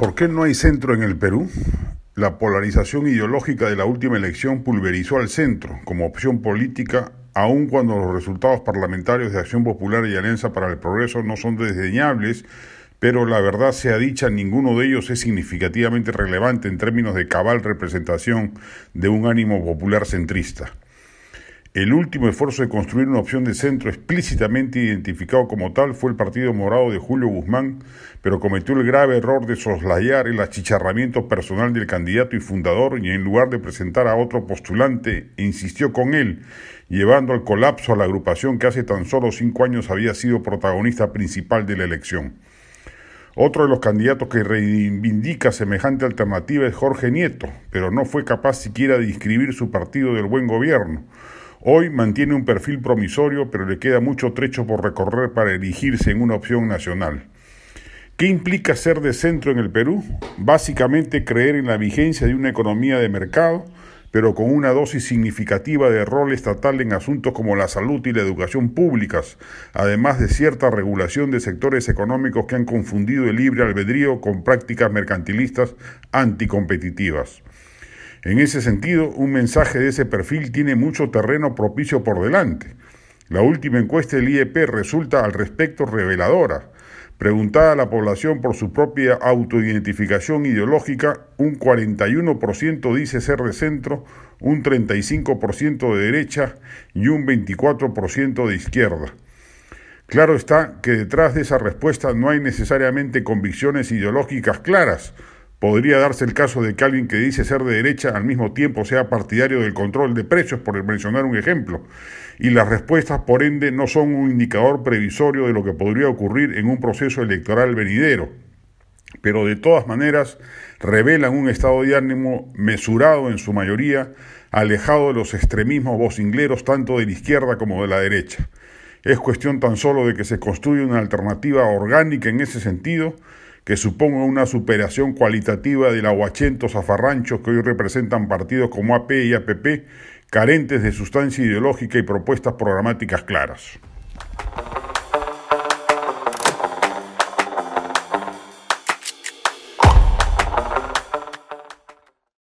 ¿Por qué no hay centro en el Perú? La polarización ideológica de la última elección pulverizó al centro como opción política, aun cuando los resultados parlamentarios de Acción Popular y Alianza para el Progreso no son desdeñables, pero la verdad sea dicha, ninguno de ellos es significativamente relevante en términos de cabal representación de un ánimo popular centrista. El último esfuerzo de construir una opción de centro explícitamente identificado como tal fue el Partido Morado de Julio Guzmán, pero cometió el grave error de soslayar el achicharramiento personal del candidato y fundador y en lugar de presentar a otro postulante, insistió con él, llevando al colapso a la agrupación que hace tan solo cinco años había sido protagonista principal de la elección. Otro de los candidatos que reivindica semejante alternativa es Jorge Nieto, pero no fue capaz siquiera de inscribir su partido del buen gobierno Hoy mantiene un perfil promisorio, pero le queda mucho trecho por recorrer para erigirse en una opción nacional. ¿Qué implica ser de centro en el Perú? Básicamente creer en la vigencia de una economía de mercado, pero con una dosis significativa de rol estatal en asuntos como la salud y la educación públicas, además de cierta regulación de sectores económicos que han confundido el libre albedrío con prácticas mercantilistas anticompetitivas. En ese sentido, un mensaje de ese perfil tiene mucho terreno propicio por delante. La última encuesta del IEP resulta al respecto reveladora. Preguntada a la población por su propia autoidentificación ideológica, un 41% dice ser de centro, un 35% de derecha y un 24% de izquierda. Claro está que detrás de esa respuesta no hay necesariamente convicciones ideológicas claras, Podría darse el caso de que alguien que dice ser de derecha al mismo tiempo sea partidario del control de precios, por mencionar un ejemplo, y las respuestas, por ende, no son un indicador previsorio de lo que podría ocurrir en un proceso electoral venidero, pero de todas maneras revelan un estado de ánimo mesurado en su mayoría, alejado de los extremismos vocingleros tanto de la izquierda como de la derecha. Es cuestión tan solo de que se construya una alternativa orgánica en ese sentido, que suponga una superación cualitativa del aguachento zafarranchos que hoy representan partidos como AP y APP, carentes de sustancia ideológica y propuestas programáticas claras.